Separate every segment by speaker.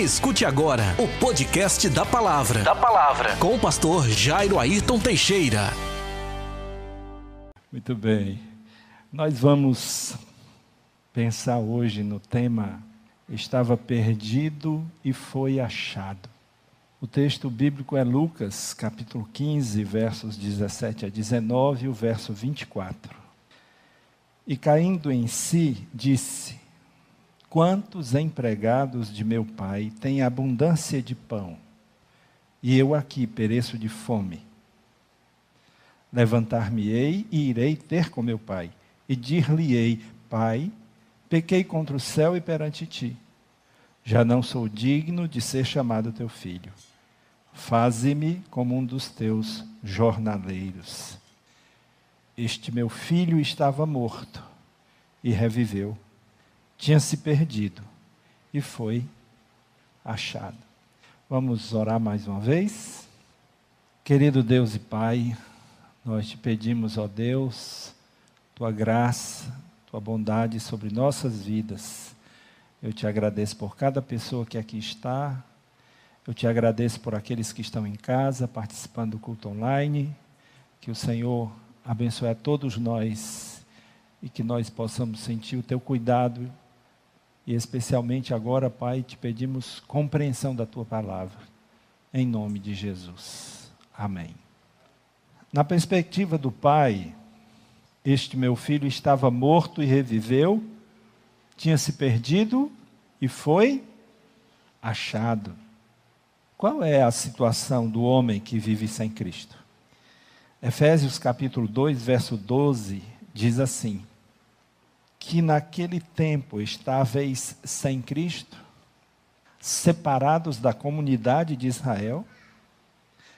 Speaker 1: Escute agora o podcast da Palavra. Da Palavra. Com o pastor Jairo Ayrton Teixeira.
Speaker 2: Muito bem. Nós vamos pensar hoje no tema Estava perdido e foi achado. O texto bíblico é Lucas, capítulo 15, versos 17 a 19 e o verso 24. E caindo em si, disse: Quantos empregados de meu pai têm abundância de pão, e eu aqui pereço de fome? Levantar-me-ei e irei ter com meu pai, e dir-lhe-ei: Pai, pequei contra o céu e perante ti. Já não sou digno de ser chamado teu filho. Faze-me como um dos teus jornaleiros. Este meu filho estava morto e reviveu tinha se perdido e foi achado. Vamos orar mais uma vez? Querido Deus e Pai, nós te pedimos, ó Deus, tua graça, tua bondade sobre nossas vidas. Eu te agradeço por cada pessoa que aqui está. Eu te agradeço por aqueles que estão em casa, participando do culto online. Que o Senhor abençoe a todos nós e que nós possamos sentir o teu cuidado e especialmente agora, Pai, te pedimos compreensão da tua palavra. Em nome de Jesus. Amém. Na perspectiva do Pai, este meu filho estava morto e reviveu, tinha se perdido e foi achado. Qual é a situação do homem que vive sem Cristo? Efésios capítulo 2, verso 12 diz assim: que naquele tempo estáveis sem Cristo, separados da comunidade de Israel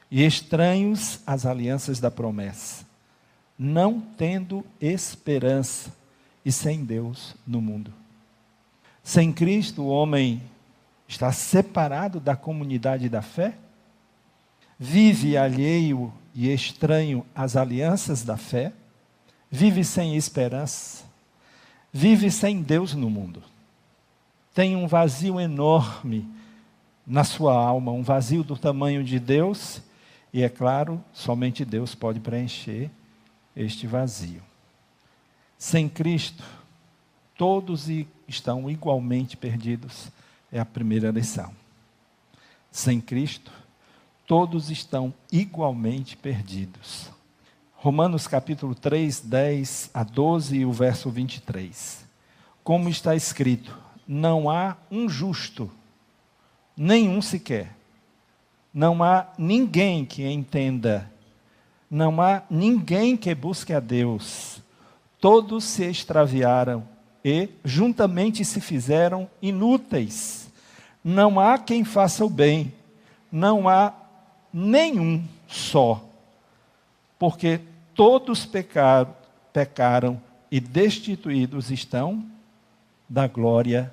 Speaker 2: e estranhos às alianças da promessa, não tendo esperança e sem Deus no mundo. Sem Cristo, o homem está separado da comunidade da fé, vive alheio e estranho às alianças da fé, vive sem esperança, vive sem Deus no mundo. Tem um vazio enorme na sua alma, um vazio do tamanho de Deus, e é claro, somente Deus pode preencher este vazio. Sem Cristo, todos estão igualmente perdidos, é a primeira lição. Sem Cristo, todos estão igualmente perdidos. Romanos capítulo 3, 10 a 12 e o verso 23. Como está escrito: Não há um justo, nenhum sequer. Não há ninguém que entenda. Não há ninguém que busque a Deus. Todos se extraviaram e juntamente se fizeram inúteis. Não há quem faça o bem. Não há nenhum só. Porque todos pecaram, pecaram e destituídos estão da glória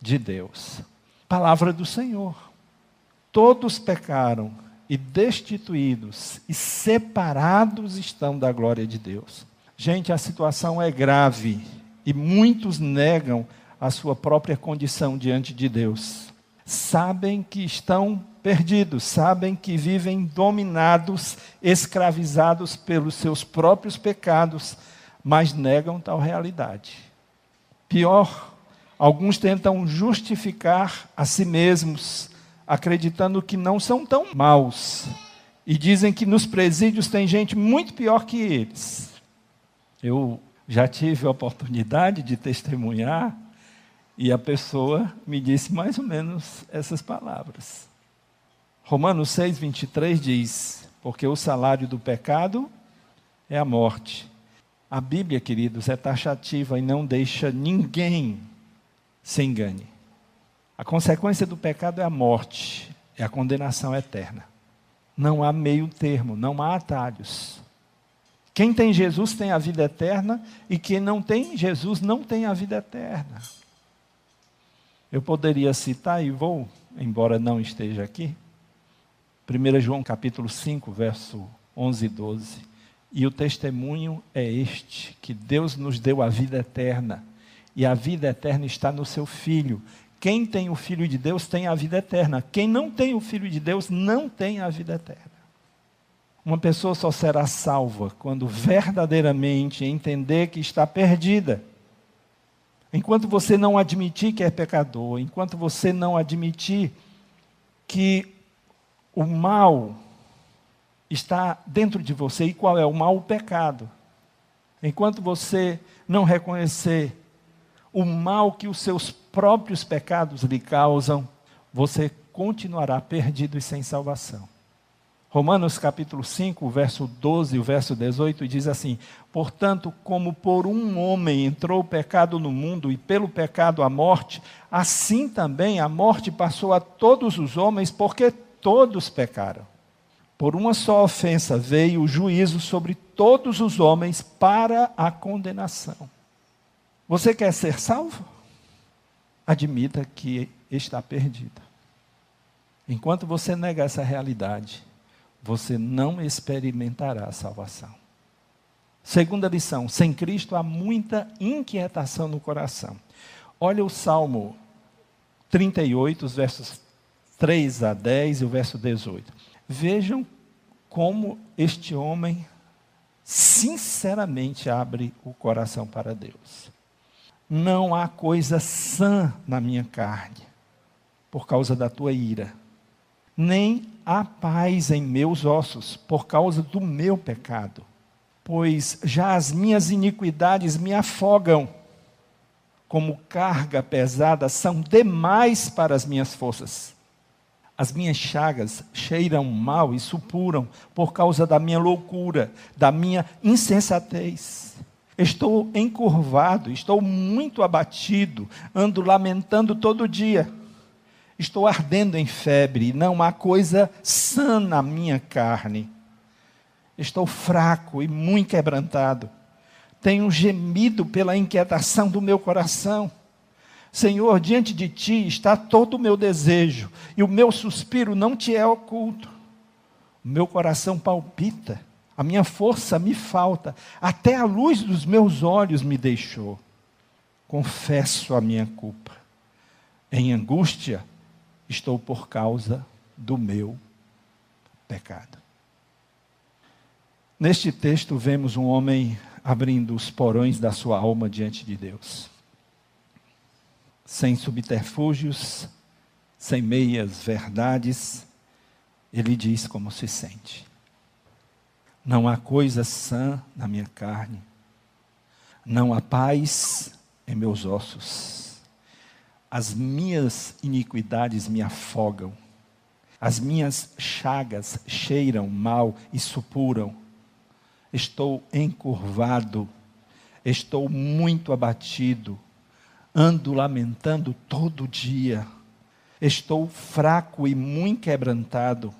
Speaker 2: de Deus. Palavra do Senhor. Todos pecaram e destituídos e separados estão da glória de Deus. Gente, a situação é grave e muitos negam a sua própria condição diante de Deus. Sabem que estão perdidos, sabem que vivem dominados, escravizados pelos seus próprios pecados, mas negam tal realidade. Pior, alguns tentam justificar a si mesmos, acreditando que não são tão maus, e dizem que nos presídios tem gente muito pior que eles. Eu já tive a oportunidade de testemunhar e a pessoa me disse mais ou menos essas palavras. Romanos 6, 23 diz: Porque o salário do pecado é a morte. A Bíblia, queridos, é taxativa e não deixa ninguém se engane. A consequência do pecado é a morte, é a condenação eterna. Não há meio termo, não há atalhos. Quem tem Jesus tem a vida eterna e quem não tem Jesus não tem a vida eterna. Eu poderia citar e vou, embora não esteja aqui, 1 João capítulo 5, verso 11 e 12. E o testemunho é este: que Deus nos deu a vida eterna, e a vida eterna está no seu Filho. Quem tem o Filho de Deus tem a vida eterna. Quem não tem o Filho de Deus não tem a vida eterna. Uma pessoa só será salva quando verdadeiramente entender que está perdida. Enquanto você não admitir que é pecador, enquanto você não admitir que o mal está dentro de você, e qual é o mal? O pecado. Enquanto você não reconhecer o mal que os seus próprios pecados lhe causam, você continuará perdido e sem salvação. Romanos capítulo 5, verso 12 e o verso 18 diz assim: Portanto, como por um homem entrou o pecado no mundo e pelo pecado a morte, assim também a morte passou a todos os homens, porque todos pecaram. Por uma só ofensa veio o juízo sobre todos os homens para a condenação. Você quer ser salvo? Admita que está perdido. Enquanto você nega essa realidade, você não experimentará a salvação. Segunda lição: sem Cristo há muita inquietação no coração. Olha o Salmo 38, os versos 3 a 10 e o verso 18. Vejam como este homem sinceramente abre o coração para Deus não há coisa sã na minha carne, por causa da tua ira, nem há paz em meus ossos, por causa do meu pecado, pois já as minhas iniquidades me afogam, como carga pesada são demais para as minhas forças. As minhas chagas cheiram mal e supuram por causa da minha loucura, da minha insensatez. Estou encurvado, estou muito abatido, ando lamentando todo dia. Estou ardendo em febre, não há coisa sã na minha carne. Estou fraco e muito quebrantado. Tenho gemido pela inquietação do meu coração. Senhor, diante de ti está todo o meu desejo, e o meu suspiro não te é oculto. O meu coração palpita a minha força me falta, até a luz dos meus olhos me deixou. Confesso a minha culpa. Em angústia estou por causa do meu pecado. Neste texto, vemos um homem abrindo os porões da sua alma diante de Deus. Sem subterfúgios, sem meias verdades, ele diz como se sente. Não há coisa sã na minha carne. Não há paz em meus ossos. As minhas iniquidades me afogam. As minhas chagas cheiram mal e supuram. Estou encurvado. Estou muito abatido. Ando lamentando todo dia. Estou fraco e muito quebrantado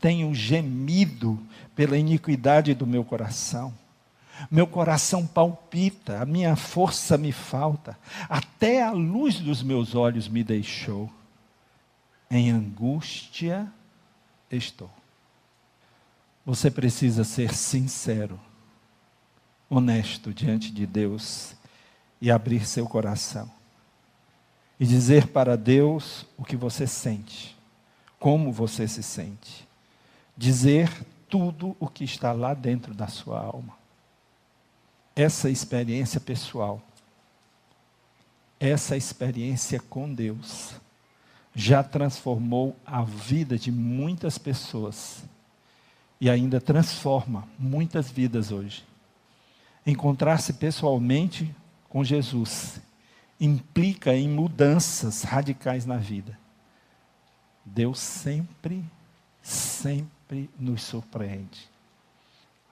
Speaker 2: tenho gemido pela iniquidade do meu coração. Meu coração palpita, a minha força me falta, até a luz dos meus olhos me deixou. Em angústia estou. Você precisa ser sincero, honesto diante de Deus e abrir seu coração. E dizer para Deus o que você sente, como você se sente dizer tudo o que está lá dentro da sua alma. Essa experiência pessoal, essa experiência com Deus, já transformou a vida de muitas pessoas e ainda transforma muitas vidas hoje. Encontrar-se pessoalmente com Jesus implica em mudanças radicais na vida. Deus sempre, sempre nos surpreende.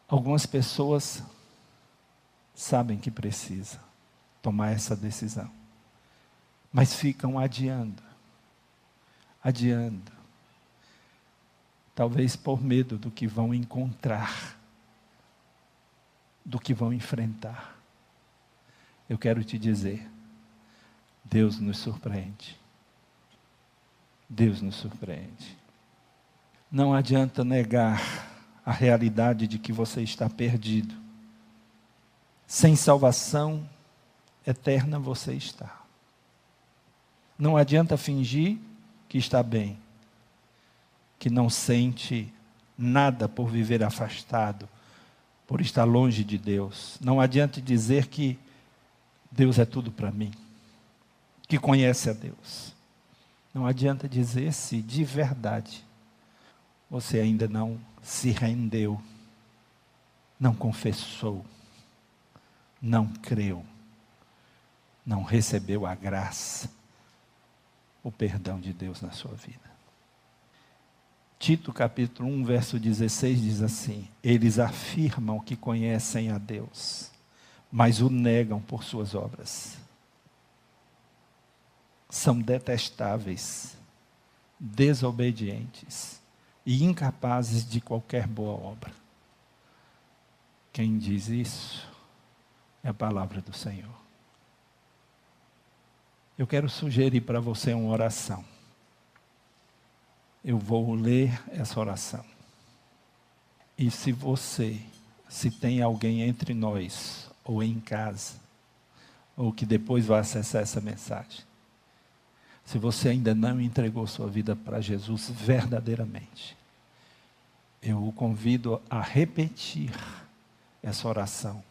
Speaker 2: Algumas pessoas sabem que precisa tomar essa decisão, mas ficam adiando, adiando, talvez por medo do que vão encontrar, do que vão enfrentar. Eu quero te dizer, Deus nos surpreende. Deus nos surpreende. Não adianta negar a realidade de que você está perdido. Sem salvação eterna você está. Não adianta fingir que está bem, que não sente nada por viver afastado, por estar longe de Deus. Não adianta dizer que Deus é tudo para mim, que conhece a Deus. Não adianta dizer se de verdade você ainda não se rendeu, não confessou, não creu, não recebeu a graça, o perdão de Deus na sua vida. Tito capítulo 1, verso 16 diz assim: Eles afirmam que conhecem a Deus, mas o negam por suas obras. São detestáveis, desobedientes e incapazes de qualquer boa obra. Quem diz isso é a palavra do Senhor. Eu quero sugerir para você uma oração. Eu vou ler essa oração. E se você, se tem alguém entre nós, ou em casa, ou que depois vai acessar essa mensagem, se você ainda não entregou sua vida para Jesus verdadeiramente, eu o convido a repetir essa oração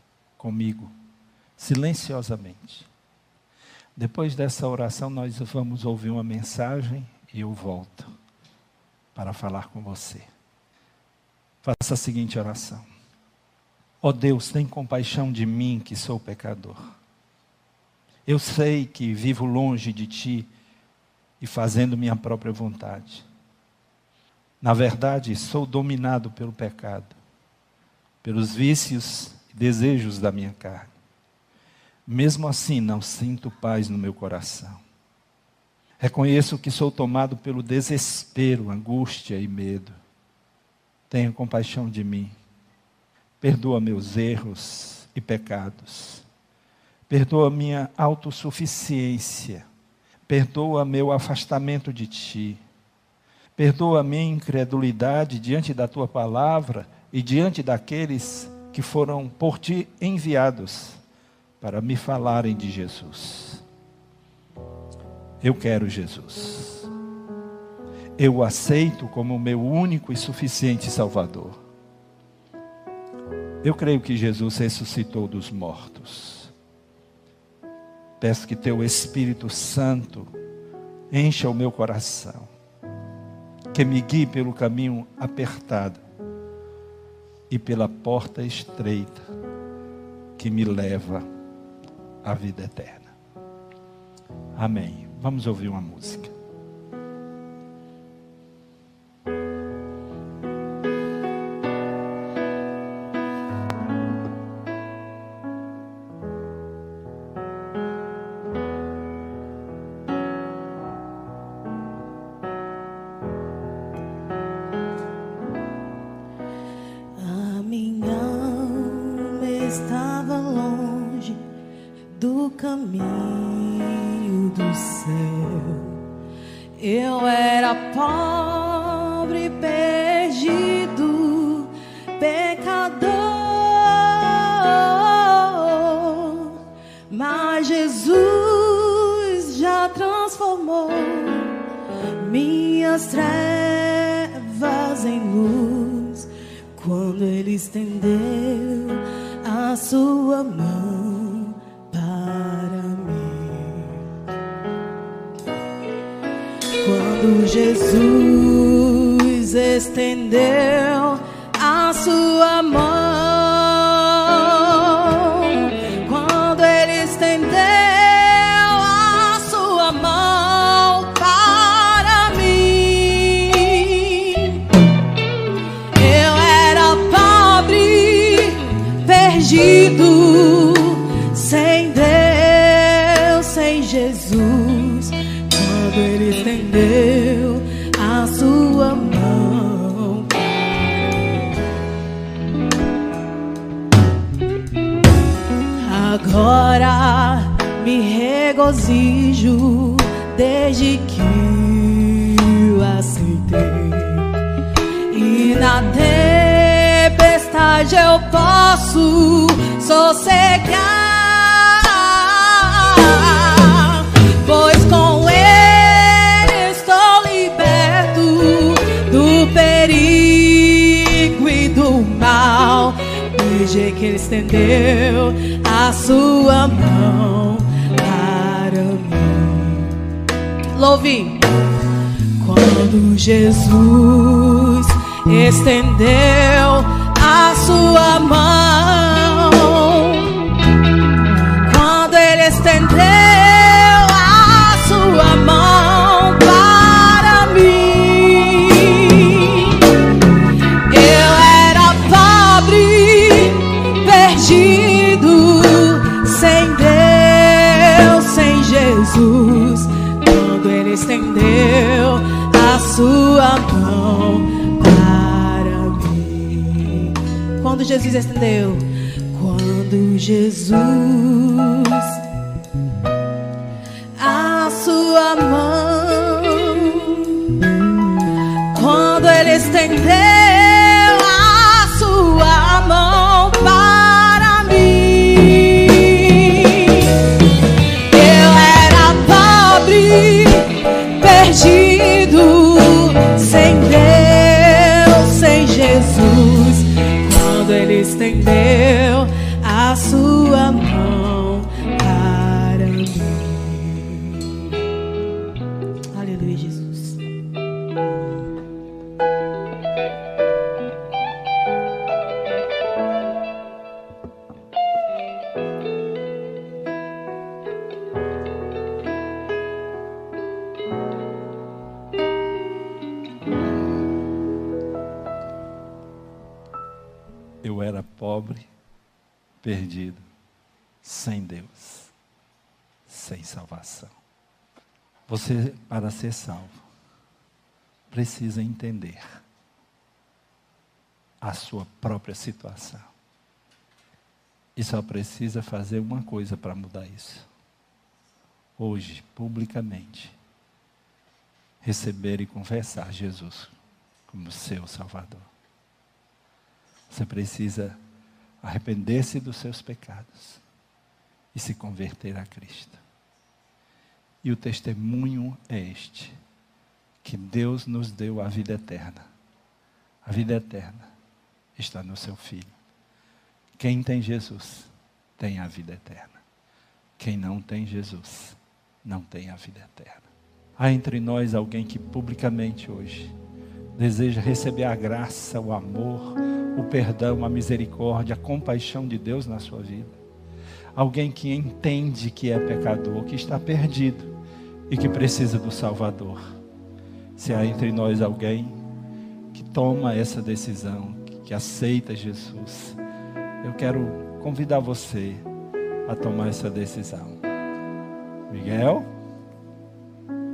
Speaker 2: comigo, silenciosamente. Depois dessa oração, nós vamos ouvir uma mensagem e eu volto para falar com você. Faça a seguinte oração: Ó oh Deus, tem compaixão de mim que sou pecador. Eu sei que vivo longe de ti e fazendo minha própria vontade. Na verdade, sou dominado pelo pecado, pelos vícios desejos da minha carne. Mesmo assim, não sinto paz no meu coração. Reconheço que sou tomado pelo desespero, angústia e medo. Tenha compaixão de mim. Perdoa meus erros e pecados. Perdoa minha autossuficiência. Perdoa meu afastamento de ti. Perdoa minha incredulidade diante da tua palavra e diante daqueles que foram por ti enviados para me falarem de Jesus. Eu quero Jesus. Eu o aceito como meu único e suficiente Salvador. Eu creio que Jesus ressuscitou dos mortos. Peço que teu Espírito Santo encha o meu coração, que me guie pelo caminho apertado e pela porta estreita que me leva a vida eterna. Amém. Vamos ouvir uma música. estava longe do caminho
Speaker 3: do céu. Eu era pobre, perdido, pecador, mas Jesus já transformou minhas trevas em luz quando Ele estendeu sua mão para mim. Quando Jesus estendeu desde que o aceitei. E na tempestade eu posso sossegar, pois com ele estou liberto do perigo e do mal. Desde que ele estendeu a sua mão Louve! Quando Jesus estendeu a sua mão, Quando Jesus estendeu, quando Jesus. A sua mão, quando ele estendeu
Speaker 2: perdido, sem Deus, sem salvação. Você, para ser salvo, precisa entender a sua própria situação. E só precisa fazer uma coisa para mudar isso. Hoje, publicamente, receber e confessar Jesus como seu Salvador. Você precisa arrepender-se dos seus pecados e se converter a Cristo. E o testemunho é este: que Deus nos deu a vida eterna. A vida eterna está no seu Filho. Quem tem Jesus tem a vida eterna. Quem não tem Jesus não tem a vida eterna. Há entre nós alguém que publicamente hoje deseja receber a graça, o amor, o perdão, a misericórdia, a compaixão de Deus na sua vida. Alguém que entende que é pecador, que está perdido e que precisa do Salvador. Se há entre nós alguém que toma essa decisão, que aceita Jesus, eu quero convidar você a tomar essa decisão. Miguel?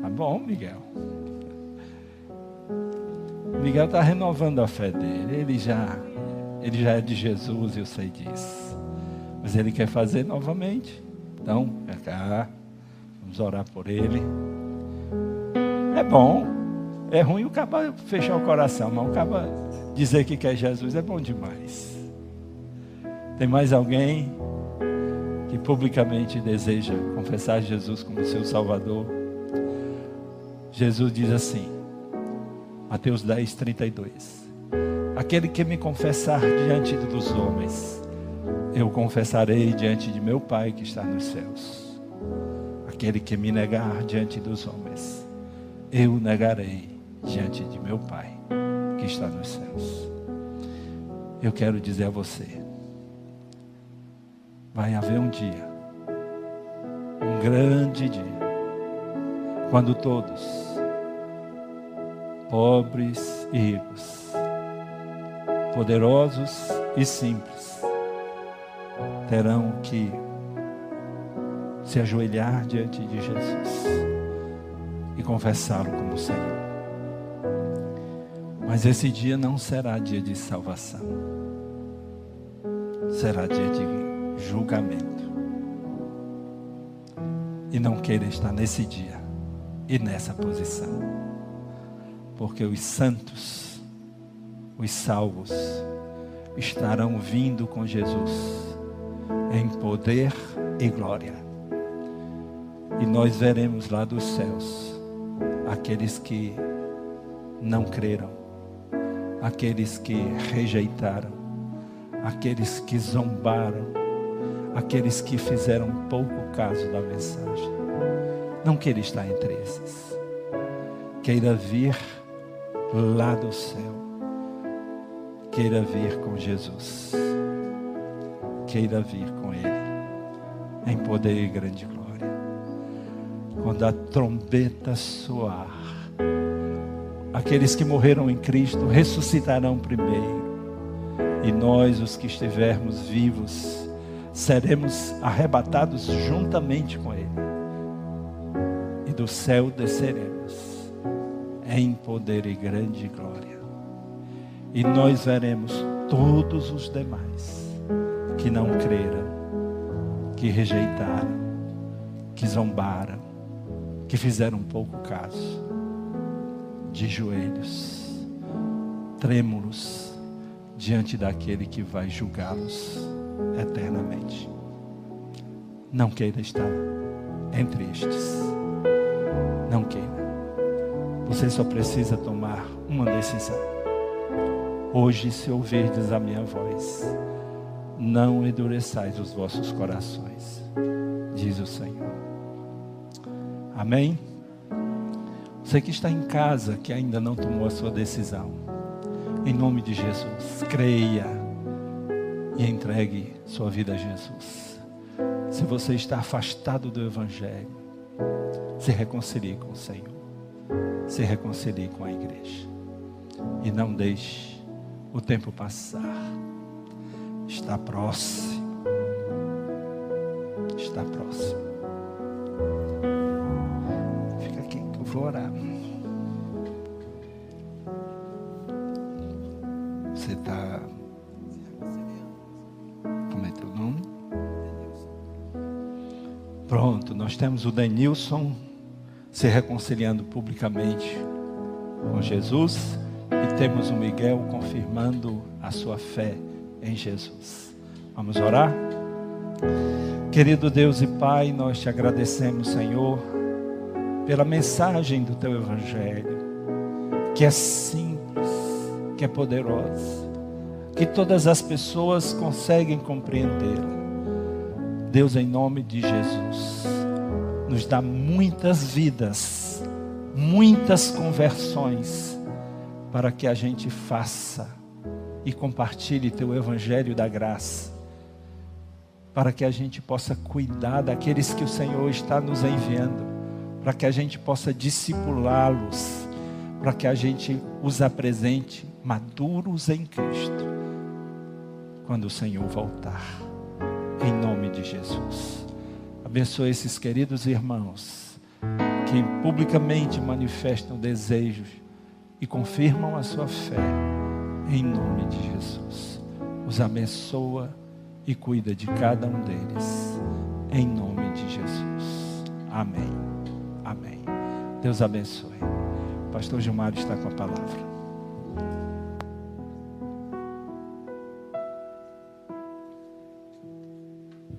Speaker 2: Tá bom, Miguel. Miguel está renovando a fé dele. Ele já ele já é de Jesus, eu sei disso. Mas ele quer fazer novamente. Então, é cá. Vamos orar por ele. É bom. É ruim o caba fechar o coração, mas o caba dizer que quer Jesus é bom demais. Tem mais alguém que publicamente deseja confessar Jesus como seu Salvador? Jesus diz assim, Mateus 10, 32. Aquele que me confessar diante dos homens, eu confessarei diante de meu Pai que está nos céus. Aquele que me negar diante dos homens, eu negarei diante de meu Pai que está nos céus. Eu quero dizer a você: vai haver um dia, um grande dia, quando todos, pobres e ricos, poderosos e simples, terão que se ajoelhar diante de Jesus e confessá-lo como Senhor. Mas esse dia não será dia de salvação, será dia de julgamento. E não queira estar nesse dia e nessa posição, porque os santos os salvos estarão vindo com Jesus em poder e glória. E nós veremos lá dos céus aqueles que não creram, aqueles que rejeitaram, aqueles que zombaram, aqueles que fizeram pouco caso da mensagem. Não queira estar entre esses. Queira vir lá do céu. Queira vir com Jesus. Queira vir com Ele. Em poder e grande glória. Quando a trombeta soar, aqueles que morreram em Cristo ressuscitarão primeiro. E nós, os que estivermos vivos, seremos arrebatados juntamente com Ele. E do céu desceremos em poder e grande glória. E nós veremos todos os demais que não creram, que rejeitaram, que zombaram, que fizeram pouco caso, de joelhos, trêmulos, diante daquele que vai julgá-los eternamente. Não queira estar entre estes. Não queira. Você só precisa tomar uma decisão. Hoje, se ouvirdes a minha voz, não endureçais os vossos corações, diz o Senhor. Amém? Você que está em casa, que ainda não tomou a sua decisão, em nome de Jesus, creia e entregue sua vida a Jesus. Se você está afastado do Evangelho, se reconcilie com o Senhor, se reconcilie com a igreja e não deixe o tempo passar. Está próximo, está próximo. Fica aqui que eu vou orar. Você está. Como é teu nome? Pronto, nós temos o Denilson se reconciliando publicamente com Jesus e temos o Miguel confirmando a sua fé em Jesus. Vamos orar? Querido Deus e Pai, nós te agradecemos, Senhor, pela mensagem do teu Evangelho, que é simples, que é poderosa, que todas as pessoas conseguem compreendê-la. Deus, em nome de Jesus, nos dá muitas vidas, muitas conversões, para que a gente faça e compartilhe teu Evangelho da graça para que a gente possa cuidar daqueles que o Senhor está nos enviando, para que a gente possa discipulá-los, para que a gente os apresente maduros em Cristo, quando o Senhor voltar, em nome de Jesus. Abençoe esses queridos irmãos que publicamente manifestam desejos e confirmam a sua fé, em nome de Jesus. Os abençoa e cuida de cada um deles. Em nome de Jesus. Amém. Amém. Deus abençoe. Pastor Gilmar está com a palavra.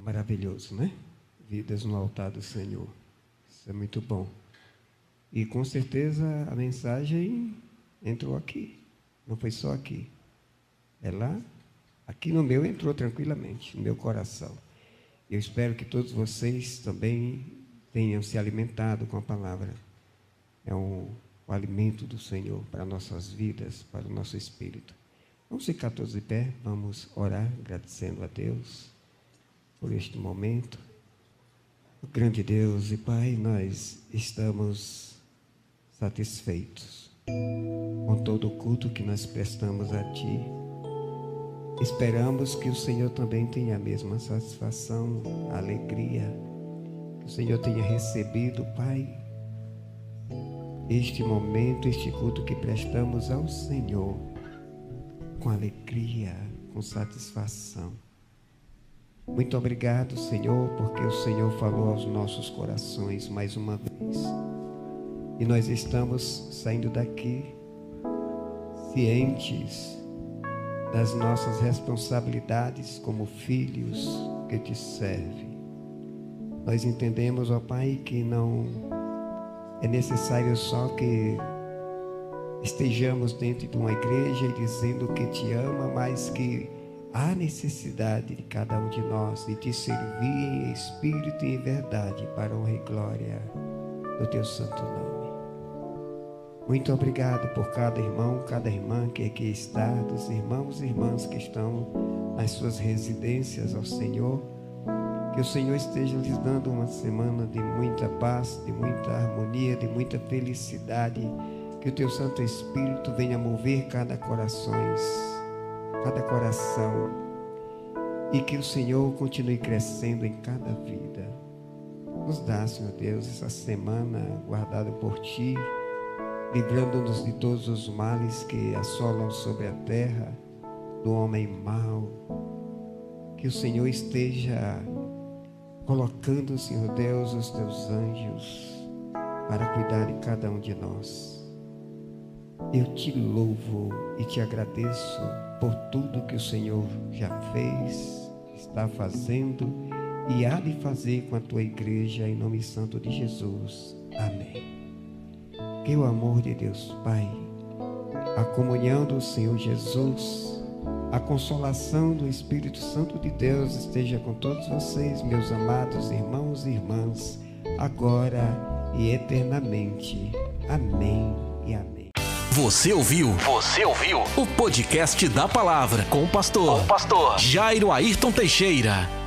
Speaker 4: Maravilhoso, né? Vidas no altar do Senhor. Isso é muito bom. E com certeza a mensagem entrou aqui. Não foi só aqui. É lá Aqui no meu entrou tranquilamente, no meu coração. Eu espero que todos vocês também tenham se alimentado com a palavra. É um, o alimento do Senhor para nossas vidas, para o nosso espírito. Vamos ficar todos de pé, vamos orar, agradecendo a Deus por este momento. O grande Deus e Pai, nós estamos satisfeitos com todo o culto que nós prestamos a Ti Esperamos que o Senhor também tenha a mesma satisfação, alegria, que o Senhor tenha recebido, Pai, este momento, este culto que prestamos ao Senhor, com alegria, com satisfação. Muito obrigado, Senhor, porque o Senhor falou aos nossos corações mais uma vez. E nós estamos saindo daqui cientes das nossas responsabilidades como filhos que te servem. Nós entendemos, ó Pai, que não é necessário só que estejamos dentro de uma igreja dizendo que te ama, mas que a necessidade de cada um de nós de te servir em espírito e em verdade para honra e glória do teu santo nome. Muito obrigado por cada irmão, cada irmã que aqui está, dos irmãos e irmãs que estão nas suas residências ao Senhor. Que o Senhor esteja lhes dando uma semana de muita paz, de muita harmonia, de muita felicidade. Que o teu Santo Espírito venha mover cada corações, cada coração. E que o Senhor continue crescendo em cada vida. Nos dá, Senhor Deus, essa semana guardada por Ti livrando-nos de todos os males que assolam sobre a terra, do homem mau. Que o Senhor esteja colocando, Senhor Deus, os teus anjos para cuidar de cada um de nós. Eu te louvo e te agradeço por tudo que o Senhor já fez, está fazendo e há de fazer com a tua igreja, em nome santo de Jesus. Amém. Que o amor de Deus Pai, a comunhão do Senhor Jesus, a consolação do Espírito Santo de Deus esteja com todos vocês, meus amados irmãos e irmãs, agora e eternamente. Amém e amém.
Speaker 1: Você ouviu? Você ouviu? O podcast da palavra com o pastor, com o pastor Jairo Ayrton Teixeira.